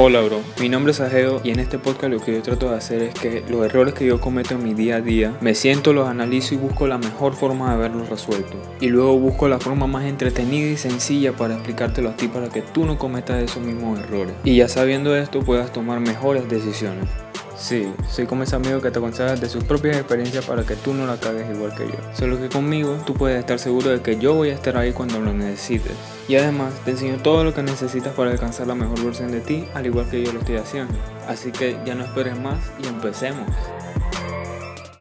Hola bro, mi nombre es Ajeo y en este podcast lo que yo trato de hacer es que los errores que yo cometo en mi día a día, me siento, los analizo y busco la mejor forma de verlos resueltos. Y luego busco la forma más entretenida y sencilla para explicártelo a ti para que tú no cometas esos mismos errores. Y ya sabiendo esto puedas tomar mejores decisiones. Sí, soy como ese amigo que te aconseja de sus propias experiencias para que tú no la cagues igual que yo. Solo que conmigo tú puedes estar seguro de que yo voy a estar ahí cuando lo necesites. Y además te enseño todo lo que necesitas para alcanzar la mejor versión de ti, al igual que yo lo estoy haciendo. Así que ya no esperes más y empecemos.